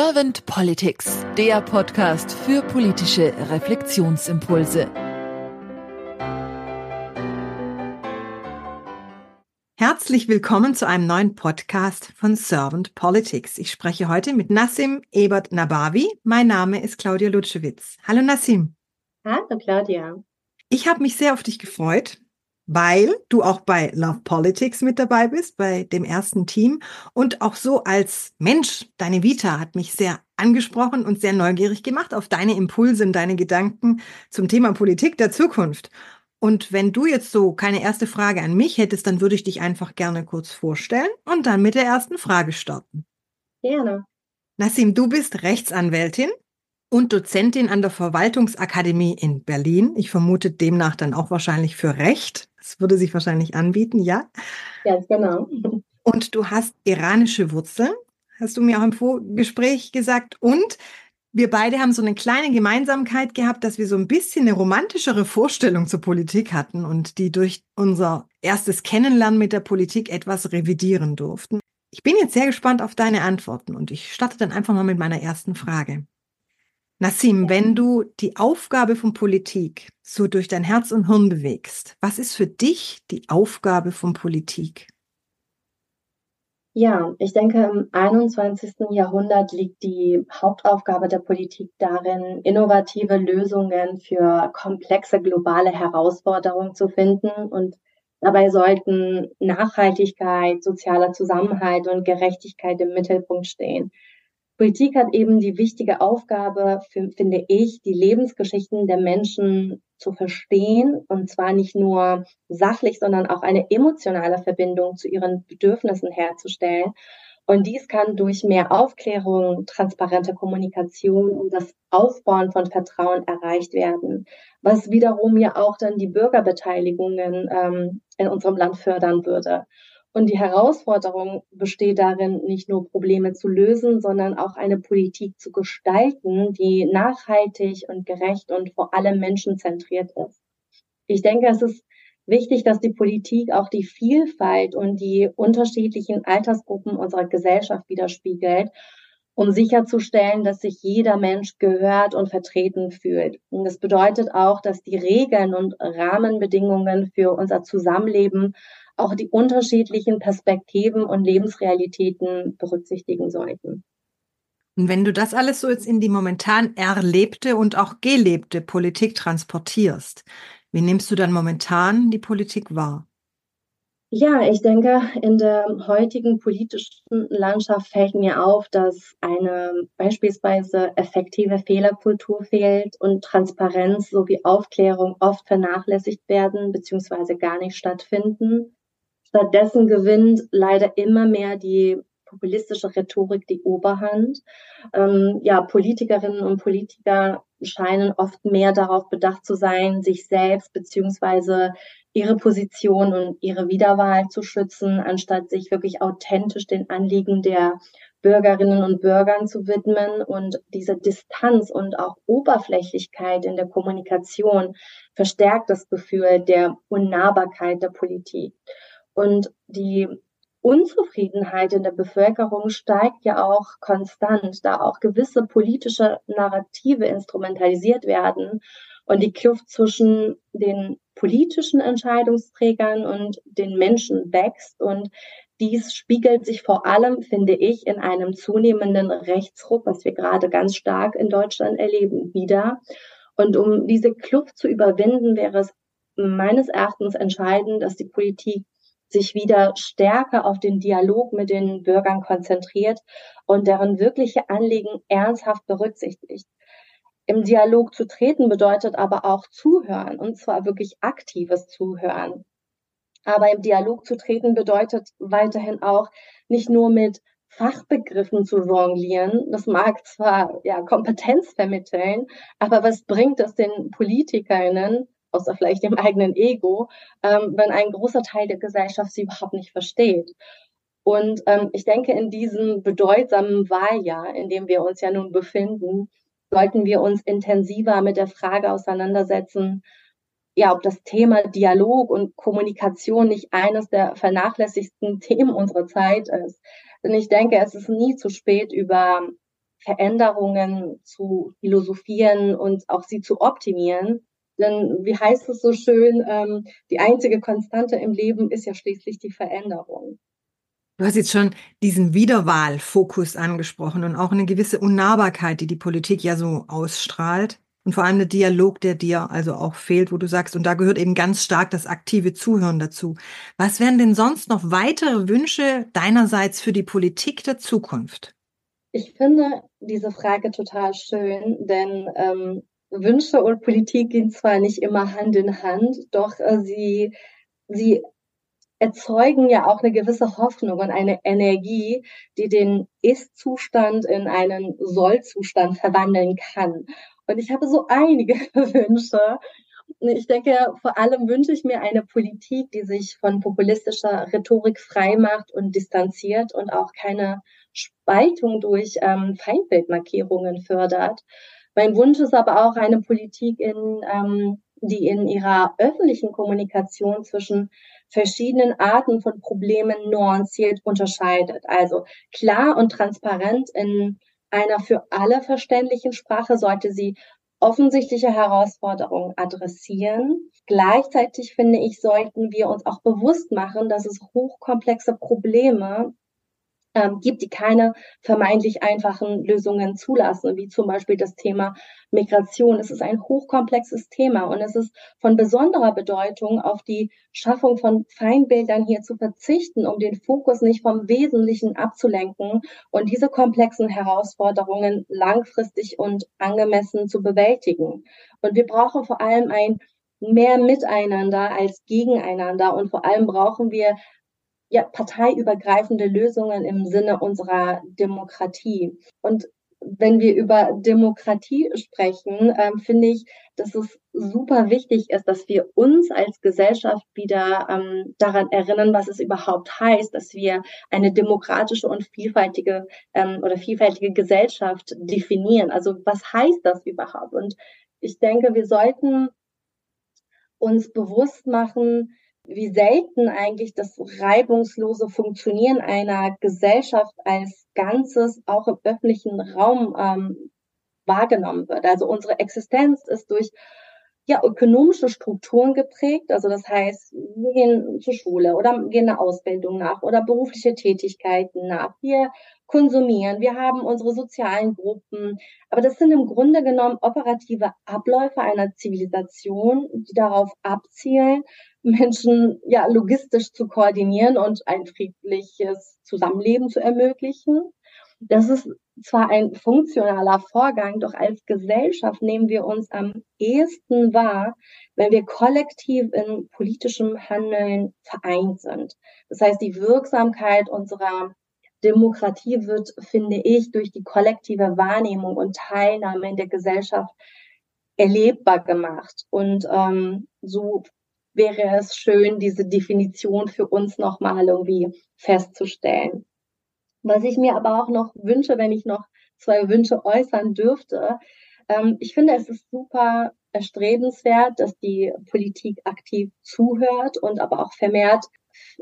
Servant Politics, der Podcast für politische Reflexionsimpulse. Herzlich willkommen zu einem neuen Podcast von Servant Politics. Ich spreche heute mit Nassim Ebert Nabavi. Mein Name ist Claudia Lutschewitz. Hallo Nassim. Hallo Claudia. Ich habe mich sehr auf dich gefreut, weil du auch bei Love Politics mit dabei bist, bei dem ersten Team. Und auch so als Mensch, deine Vita hat mich sehr angesprochen und sehr neugierig gemacht auf deine Impulse und deine Gedanken zum Thema Politik der Zukunft. Und wenn du jetzt so keine erste Frage an mich hättest, dann würde ich dich einfach gerne kurz vorstellen und dann mit der ersten Frage starten. Gerne. Nassim, du bist Rechtsanwältin und Dozentin an der Verwaltungsakademie in Berlin. Ich vermute demnach dann auch wahrscheinlich für Recht. Das würde sich wahrscheinlich anbieten, ja? Ganz genau. Und du hast iranische Wurzeln, hast du mir auch im Vorgespräch gesagt. Und wir beide haben so eine kleine Gemeinsamkeit gehabt, dass wir so ein bisschen eine romantischere Vorstellung zur Politik hatten und die durch unser erstes Kennenlernen mit der Politik etwas revidieren durften. Ich bin jetzt sehr gespannt auf deine Antworten und ich starte dann einfach mal mit meiner ersten Frage. Nassim, wenn du die Aufgabe von Politik so durch dein Herz und Hirn bewegst, was ist für dich die Aufgabe von Politik? Ja, ich denke, im 21. Jahrhundert liegt die Hauptaufgabe der Politik darin, innovative Lösungen für komplexe globale Herausforderungen zu finden. Und dabei sollten Nachhaltigkeit, sozialer Zusammenhalt und Gerechtigkeit im Mittelpunkt stehen. Politik hat eben die wichtige Aufgabe, finde ich, die Lebensgeschichten der Menschen zu verstehen und zwar nicht nur sachlich, sondern auch eine emotionale Verbindung zu ihren Bedürfnissen herzustellen. Und dies kann durch mehr Aufklärung, transparente Kommunikation und das Aufbauen von Vertrauen erreicht werden, was wiederum ja auch dann die Bürgerbeteiligungen ähm, in unserem Land fördern würde. Und die Herausforderung besteht darin, nicht nur Probleme zu lösen, sondern auch eine Politik zu gestalten, die nachhaltig und gerecht und vor allem menschenzentriert ist. Ich denke, es ist wichtig, dass die Politik auch die Vielfalt und die unterschiedlichen Altersgruppen unserer Gesellschaft widerspiegelt, um sicherzustellen, dass sich jeder Mensch gehört und vertreten fühlt. Und das bedeutet auch, dass die Regeln und Rahmenbedingungen für unser Zusammenleben auch die unterschiedlichen Perspektiven und Lebensrealitäten berücksichtigen sollten. Und wenn du das alles so jetzt in die momentan erlebte und auch gelebte Politik transportierst, wie nimmst du dann momentan die Politik wahr? Ja, ich denke, in der heutigen politischen Landschaft fällt mir auf, dass eine beispielsweise effektive Fehlerkultur fehlt und Transparenz sowie Aufklärung oft vernachlässigt werden bzw. gar nicht stattfinden. Stattdessen gewinnt leider immer mehr die populistische Rhetorik die Oberhand. Ähm, ja, Politikerinnen und Politiker scheinen oft mehr darauf bedacht zu sein, sich selbst beziehungsweise ihre Position und ihre Wiederwahl zu schützen, anstatt sich wirklich authentisch den Anliegen der Bürgerinnen und Bürgern zu widmen. Und diese Distanz und auch Oberflächlichkeit in der Kommunikation verstärkt das Gefühl der Unnahbarkeit der Politik. Und die Unzufriedenheit in der Bevölkerung steigt ja auch konstant, da auch gewisse politische Narrative instrumentalisiert werden und die Kluft zwischen den politischen Entscheidungsträgern und den Menschen wächst. Und dies spiegelt sich vor allem, finde ich, in einem zunehmenden Rechtsruck, was wir gerade ganz stark in Deutschland erleben, wieder. Und um diese Kluft zu überwinden, wäre es meines Erachtens entscheidend, dass die Politik sich wieder stärker auf den Dialog mit den Bürgern konzentriert und deren wirkliche Anliegen ernsthaft berücksichtigt. Im Dialog zu treten bedeutet aber auch zuhören und zwar wirklich aktives Zuhören. Aber im Dialog zu treten bedeutet weiterhin auch nicht nur mit Fachbegriffen zu jonglieren. Das mag zwar ja Kompetenz vermitteln, aber was bringt es den Politikerinnen, außer vielleicht dem eigenen Ego, ähm, wenn ein großer Teil der Gesellschaft sie überhaupt nicht versteht. Und ähm, ich denke, in diesem bedeutsamen Wahljahr, in dem wir uns ja nun befinden, sollten wir uns intensiver mit der Frage auseinandersetzen, ja, ob das Thema Dialog und Kommunikation nicht eines der vernachlässigsten Themen unserer Zeit ist. Denn ich denke, es ist nie zu spät, über Veränderungen zu philosophieren und auch sie zu optimieren. Denn wie heißt es so schön, ähm, die einzige Konstante im Leben ist ja schließlich die Veränderung. Du hast jetzt schon diesen Wiederwahlfokus angesprochen und auch eine gewisse Unnahbarkeit, die die Politik ja so ausstrahlt. Und vor allem der Dialog, der dir also auch fehlt, wo du sagst, und da gehört eben ganz stark das aktive Zuhören dazu. Was wären denn sonst noch weitere Wünsche deinerseits für die Politik der Zukunft? Ich finde diese Frage total schön, denn ähm, Wünsche und Politik gehen zwar nicht immer Hand in Hand, doch äh, sie, sie erzeugen ja auch eine gewisse Hoffnung und eine Energie, die den Ist-Zustand in einen Soll-Zustand verwandeln kann. Und ich habe so einige Wünsche. Ich denke, vor allem wünsche ich mir eine Politik, die sich von populistischer Rhetorik frei macht und distanziert und auch keine Spaltung durch ähm, Feindbildmarkierungen fördert. Mein Wunsch ist aber auch eine Politik, in, ähm, die in ihrer öffentlichen Kommunikation zwischen verschiedenen Arten von Problemen nuanciert unterscheidet. Also klar und transparent in einer für alle verständlichen Sprache sollte sie offensichtliche Herausforderungen adressieren. Gleichzeitig finde ich, sollten wir uns auch bewusst machen, dass es hochkomplexe Probleme ähm, gibt, die keine vermeintlich einfachen Lösungen zulassen, wie zum Beispiel das Thema Migration. Es ist ein hochkomplexes Thema und es ist von besonderer Bedeutung, auf die Schaffung von Feindbildern hier zu verzichten, um den Fokus nicht vom Wesentlichen abzulenken und diese komplexen Herausforderungen langfristig und angemessen zu bewältigen. Und wir brauchen vor allem ein mehr Miteinander als Gegeneinander und vor allem brauchen wir ja, parteiübergreifende Lösungen im Sinne unserer Demokratie. Und wenn wir über Demokratie sprechen, ähm, finde ich, dass es super wichtig ist, dass wir uns als Gesellschaft wieder ähm, daran erinnern, was es überhaupt heißt, dass wir eine demokratische und vielfältige ähm, oder vielfältige Gesellschaft definieren. Also was heißt das überhaupt? Und ich denke, wir sollten uns bewusst machen, wie selten eigentlich das reibungslose Funktionieren einer Gesellschaft als Ganzes auch im öffentlichen Raum ähm, wahrgenommen wird. Also unsere Existenz ist durch ja, ökonomische Strukturen geprägt. Also das heißt, wir gehen zur Schule oder gehen eine Ausbildung nach oder berufliche Tätigkeiten nach. Wir konsumieren, wir haben unsere sozialen Gruppen. Aber das sind im Grunde genommen operative Abläufe einer Zivilisation, die darauf abzielen, Menschen ja logistisch zu koordinieren und ein friedliches Zusammenleben zu ermöglichen. Das ist zwar ein funktionaler Vorgang, doch als Gesellschaft nehmen wir uns am ehesten wahr, wenn wir kollektiv in politischem Handeln vereint sind. Das heißt, die Wirksamkeit unserer Demokratie wird, finde ich, durch die kollektive Wahrnehmung und Teilnahme in der Gesellschaft erlebbar gemacht. Und ähm, so wäre es schön, diese Definition für uns nochmal irgendwie festzustellen. Was ich mir aber auch noch wünsche, wenn ich noch zwei Wünsche äußern dürfte, ähm, ich finde, es ist super erstrebenswert, dass die Politik aktiv zuhört und aber auch vermehrt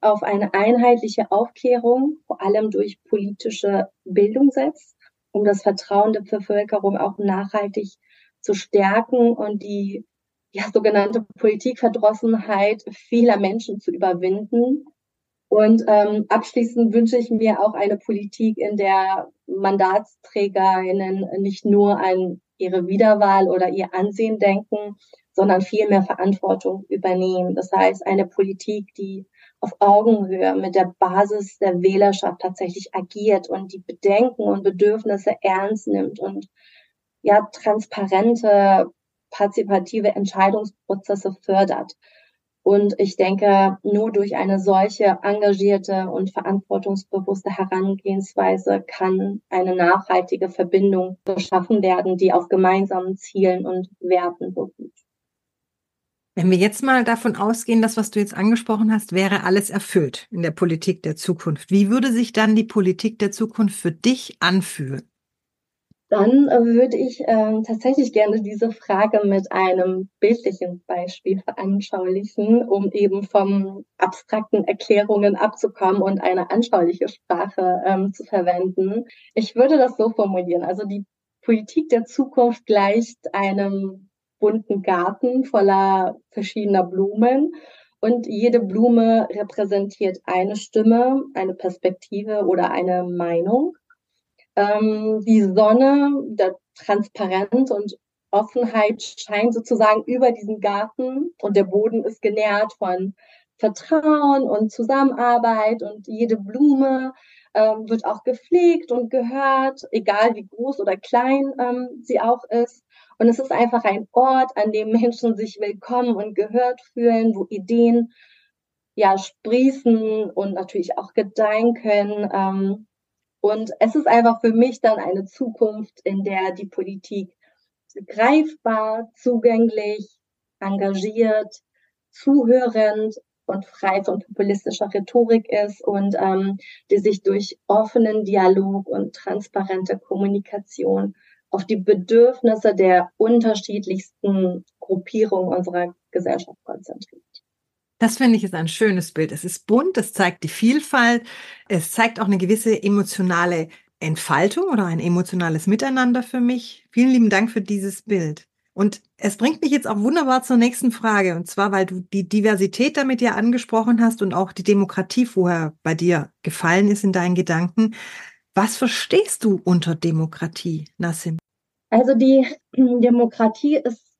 auf eine einheitliche Aufklärung, vor allem durch politische Bildung setzt, um das Vertrauen der Bevölkerung auch nachhaltig zu stärken und die ja, sogenannte Politikverdrossenheit vieler Menschen zu überwinden. Und ähm, abschließend wünsche ich mir auch eine Politik, in der Mandatsträgerinnen nicht nur an ihre Wiederwahl oder ihr Ansehen denken, sondern viel mehr Verantwortung übernehmen. Das heißt, eine Politik, die auf Augenhöhe mit der Basis der Wählerschaft tatsächlich agiert und die Bedenken und Bedürfnisse ernst nimmt und ja, transparente partizipative Entscheidungsprozesse fördert. Und ich denke, nur durch eine solche engagierte und verantwortungsbewusste Herangehensweise kann eine nachhaltige Verbindung geschaffen werden, die auf gemeinsamen Zielen und Werten beruht. Wenn wir jetzt mal davon ausgehen, dass was du jetzt angesprochen hast, wäre alles erfüllt in der Politik der Zukunft. Wie würde sich dann die Politik der Zukunft für dich anfühlen? Dann äh, würde ich äh, tatsächlich gerne diese Frage mit einem bildlichen Beispiel veranschaulichen, um eben vom abstrakten Erklärungen abzukommen und eine anschauliche Sprache ähm, zu verwenden. Ich würde das so formulieren. Also die Politik der Zukunft gleicht einem bunten Garten voller verschiedener Blumen. Und jede Blume repräsentiert eine Stimme, eine Perspektive oder eine Meinung. Ähm, die Sonne, der Transparenz und Offenheit scheint sozusagen über diesen Garten und der Boden ist genährt von Vertrauen und Zusammenarbeit und jede Blume ähm, wird auch gepflegt und gehört, egal wie groß oder klein ähm, sie auch ist. Und es ist einfach ein Ort, an dem Menschen sich willkommen und gehört fühlen, wo Ideen ja sprießen und natürlich auch gedeihen können. Ähm, und es ist einfach für mich dann eine Zukunft, in der die Politik greifbar, zugänglich, engagiert, zuhörend und frei von populistischer Rhetorik ist und ähm, die sich durch offenen Dialog und transparente Kommunikation auf die Bedürfnisse der unterschiedlichsten Gruppierungen unserer Gesellschaft konzentriert. Das finde ich ist ein schönes Bild. Es ist bunt, es zeigt die Vielfalt, es zeigt auch eine gewisse emotionale Entfaltung oder ein emotionales Miteinander für mich. Vielen lieben Dank für dieses Bild. Und es bringt mich jetzt auch wunderbar zur nächsten Frage. Und zwar, weil du die Diversität damit ja angesprochen hast und auch die Demokratie vorher bei dir gefallen ist in deinen Gedanken. Was verstehst du unter Demokratie, Nassim? Also die Demokratie ist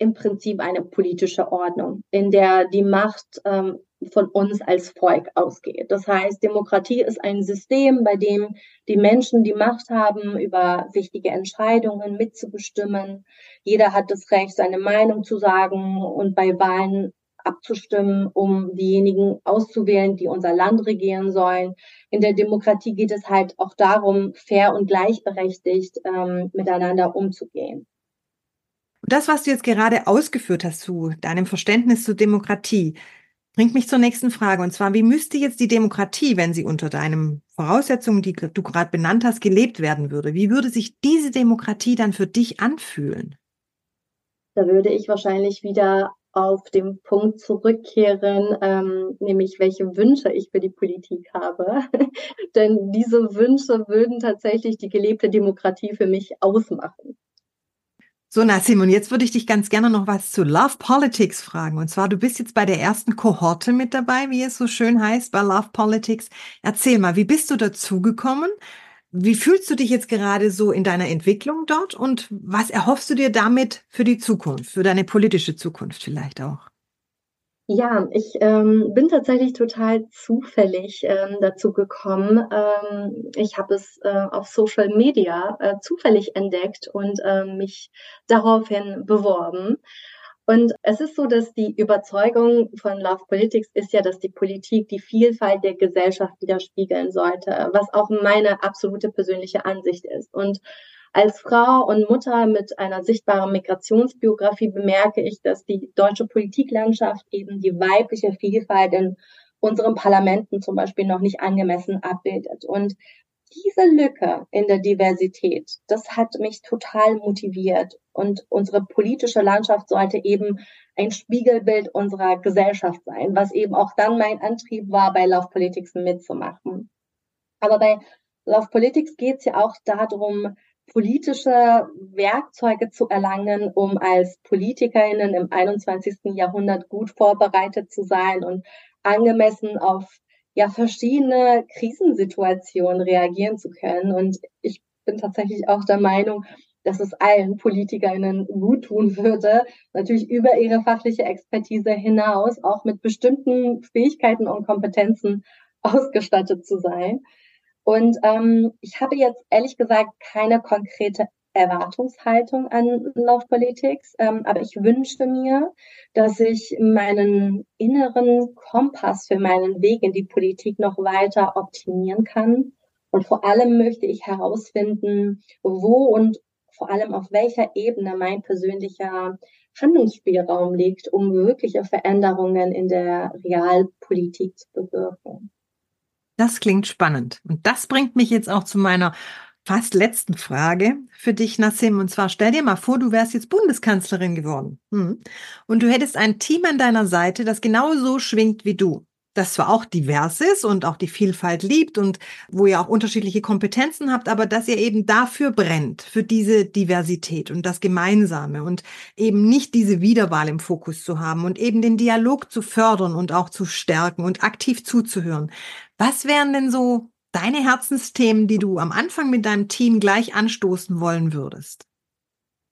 im Prinzip eine politische Ordnung, in der die Macht ähm, von uns als Volk ausgeht. Das heißt, Demokratie ist ein System, bei dem die Menschen die Macht haben, über wichtige Entscheidungen mitzubestimmen. Jeder hat das Recht, seine Meinung zu sagen und bei Wahlen abzustimmen, um diejenigen auszuwählen, die unser Land regieren sollen. In der Demokratie geht es halt auch darum, fair und gleichberechtigt ähm, miteinander umzugehen. Das, was du jetzt gerade ausgeführt hast zu deinem Verständnis zur Demokratie, bringt mich zur nächsten Frage. Und zwar, wie müsste jetzt die Demokratie, wenn sie unter deinen Voraussetzungen, die du gerade benannt hast, gelebt werden würde? Wie würde sich diese Demokratie dann für dich anfühlen? Da würde ich wahrscheinlich wieder auf den Punkt zurückkehren, ähm, nämlich welche Wünsche ich für die Politik habe. Denn diese Wünsche würden tatsächlich die gelebte Demokratie für mich ausmachen. So, Nassim, und jetzt würde ich dich ganz gerne noch was zu Love Politics fragen. Und zwar, du bist jetzt bei der ersten Kohorte mit dabei, wie es so schön heißt, bei Love Politics. Erzähl mal, wie bist du dazugekommen? Wie fühlst du dich jetzt gerade so in deiner Entwicklung dort und was erhoffst du dir damit für die Zukunft, für deine politische Zukunft vielleicht auch? Ja, ich ähm, bin tatsächlich total zufällig ähm, dazu gekommen. Ähm, ich habe es äh, auf Social Media äh, zufällig entdeckt und äh, mich daraufhin beworben. Und es ist so, dass die Überzeugung von Love Politics ist ja, dass die Politik die Vielfalt der Gesellschaft widerspiegeln sollte, was auch meine absolute persönliche Ansicht ist. Und als Frau und Mutter mit einer sichtbaren Migrationsbiografie bemerke ich, dass die deutsche Politiklandschaft eben die weibliche Vielfalt in unseren Parlamenten zum Beispiel noch nicht angemessen abbildet. Und diese Lücke in der Diversität, das hat mich total motiviert. Und unsere politische Landschaft sollte eben ein Spiegelbild unserer Gesellschaft sein, was eben auch dann mein Antrieb war, bei Love Politics mitzumachen. Aber bei Love Politics geht es ja auch darum, politische Werkzeuge zu erlangen, um als Politikerinnen im 21. Jahrhundert gut vorbereitet zu sein und angemessen auf ja verschiedene Krisensituationen reagieren zu können. Und ich bin tatsächlich auch der Meinung, dass es allen Politikerinnen gut tun würde, natürlich über ihre fachliche Expertise hinaus auch mit bestimmten Fähigkeiten und Kompetenzen ausgestattet zu sein. Und ähm, ich habe jetzt ehrlich gesagt keine konkrete Erwartungshaltung an Love Politics, ähm, aber ich wünsche mir, dass ich meinen inneren Kompass für meinen Weg in die Politik noch weiter optimieren kann. Und vor allem möchte ich herausfinden, wo und vor allem auf welcher Ebene mein persönlicher Handlungsspielraum liegt, um wirkliche Veränderungen in der Realpolitik zu bewirken. Das klingt spannend. Und das bringt mich jetzt auch zu meiner fast letzten Frage für dich, Nassim. Und zwar stell dir mal vor, du wärst jetzt Bundeskanzlerin geworden. Hm. Und du hättest ein Team an deiner Seite, das genau so schwingt wie du. Das zwar auch divers ist und auch die Vielfalt liebt und wo ihr auch unterschiedliche Kompetenzen habt, aber dass ihr eben dafür brennt, für diese Diversität und das Gemeinsame und eben nicht diese Wiederwahl im Fokus zu haben und eben den Dialog zu fördern und auch zu stärken und aktiv zuzuhören. Was wären denn so deine Herzensthemen, die du am Anfang mit deinem Team gleich anstoßen wollen würdest?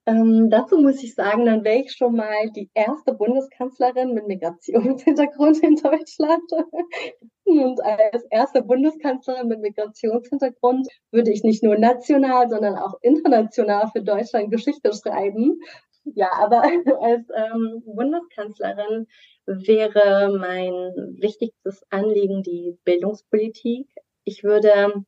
Ähm, dazu muss ich sagen, dann wäre ich schon mal die erste Bundeskanzlerin mit Migrationshintergrund in Deutschland. Und als erste Bundeskanzlerin mit Migrationshintergrund würde ich nicht nur national, sondern auch international für Deutschland Geschichte schreiben. Ja, aber als ähm, Bundeskanzlerin wäre mein wichtigstes Anliegen die Bildungspolitik. Ich würde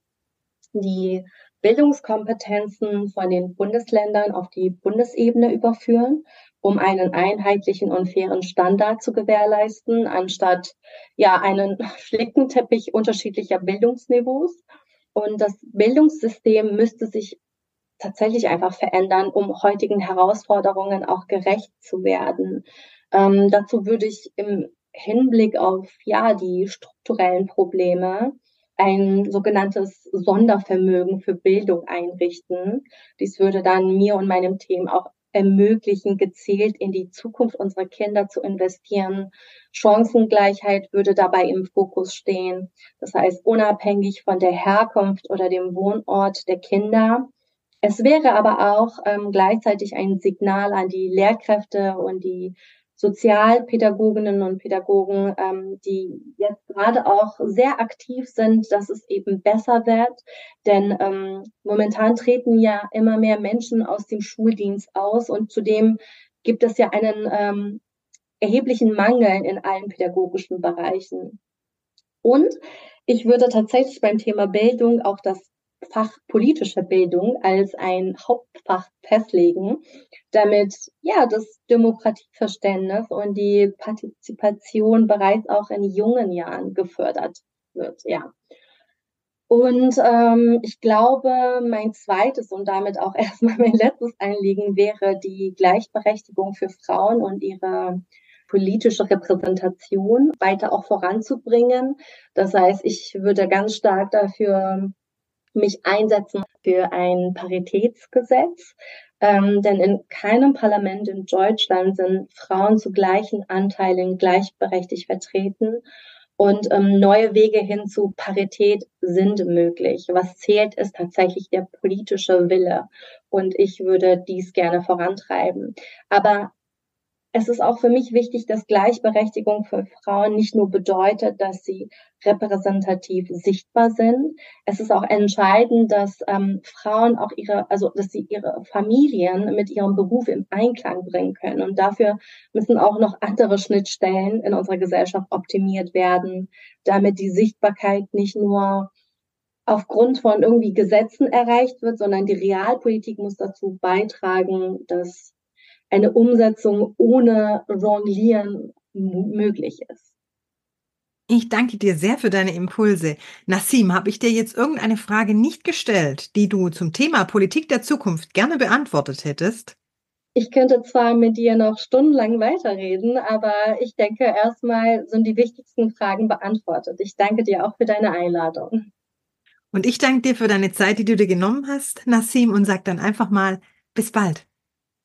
die Bildungskompetenzen von den Bundesländern auf die Bundesebene überführen, um einen einheitlichen und fairen Standard zu gewährleisten, anstatt ja einen Flickenteppich unterschiedlicher Bildungsniveaus. Und das Bildungssystem müsste sich tatsächlich einfach verändern, um heutigen Herausforderungen auch gerecht zu werden. Ähm, dazu würde ich im Hinblick auf ja die strukturellen Probleme ein sogenanntes Sondervermögen für Bildung einrichten. Dies würde dann mir und meinem Team auch ermöglichen, gezielt in die Zukunft unserer Kinder zu investieren. Chancengleichheit würde dabei im Fokus stehen. Das heißt, unabhängig von der Herkunft oder dem Wohnort der Kinder. Es wäre aber auch ähm, gleichzeitig ein Signal an die Lehrkräfte und die Sozialpädagoginnen und Pädagogen, ähm, die jetzt gerade auch sehr aktiv sind, dass es eben besser wird. Denn ähm, momentan treten ja immer mehr Menschen aus dem Schuldienst aus und zudem gibt es ja einen ähm, erheblichen Mangel in allen pädagogischen Bereichen. Und ich würde tatsächlich beim Thema Bildung auch das Fach politische Bildung als ein Hauptfach festlegen, damit ja das Demokratieverständnis und die Partizipation bereits auch in jungen Jahren gefördert wird. Ja. Und ähm, ich glaube, mein zweites und damit auch erstmal mein letztes Anliegen wäre die Gleichberechtigung für Frauen und ihre politische Repräsentation weiter auch voranzubringen. Das heißt, ich würde ganz stark dafür mich einsetzen für ein Paritätsgesetz. Ähm, denn in keinem Parlament in Deutschland sind Frauen zu gleichen Anteilen gleichberechtigt vertreten. Und ähm, neue Wege hin zu Parität sind möglich. Was zählt, ist tatsächlich der politische Wille. Und ich würde dies gerne vorantreiben. Aber es ist auch für mich wichtig, dass Gleichberechtigung für Frauen nicht nur bedeutet, dass sie repräsentativ sichtbar sind. Es ist auch entscheidend, dass ähm, Frauen auch ihre, also dass sie ihre Familien mit ihrem Beruf im Einklang bringen können. Und dafür müssen auch noch andere Schnittstellen in unserer Gesellschaft optimiert werden, damit die Sichtbarkeit nicht nur aufgrund von irgendwie Gesetzen erreicht wird, sondern die Realpolitik muss dazu beitragen, dass eine Umsetzung ohne Jonglieren möglich ist. Ich danke dir sehr für deine Impulse. Nassim, habe ich dir jetzt irgendeine Frage nicht gestellt, die du zum Thema Politik der Zukunft gerne beantwortet hättest? Ich könnte zwar mit dir noch stundenlang weiterreden, aber ich denke, erstmal sind die wichtigsten Fragen beantwortet. Ich danke dir auch für deine Einladung. Und ich danke dir für deine Zeit, die du dir genommen hast, Nassim, und sag dann einfach mal bis bald.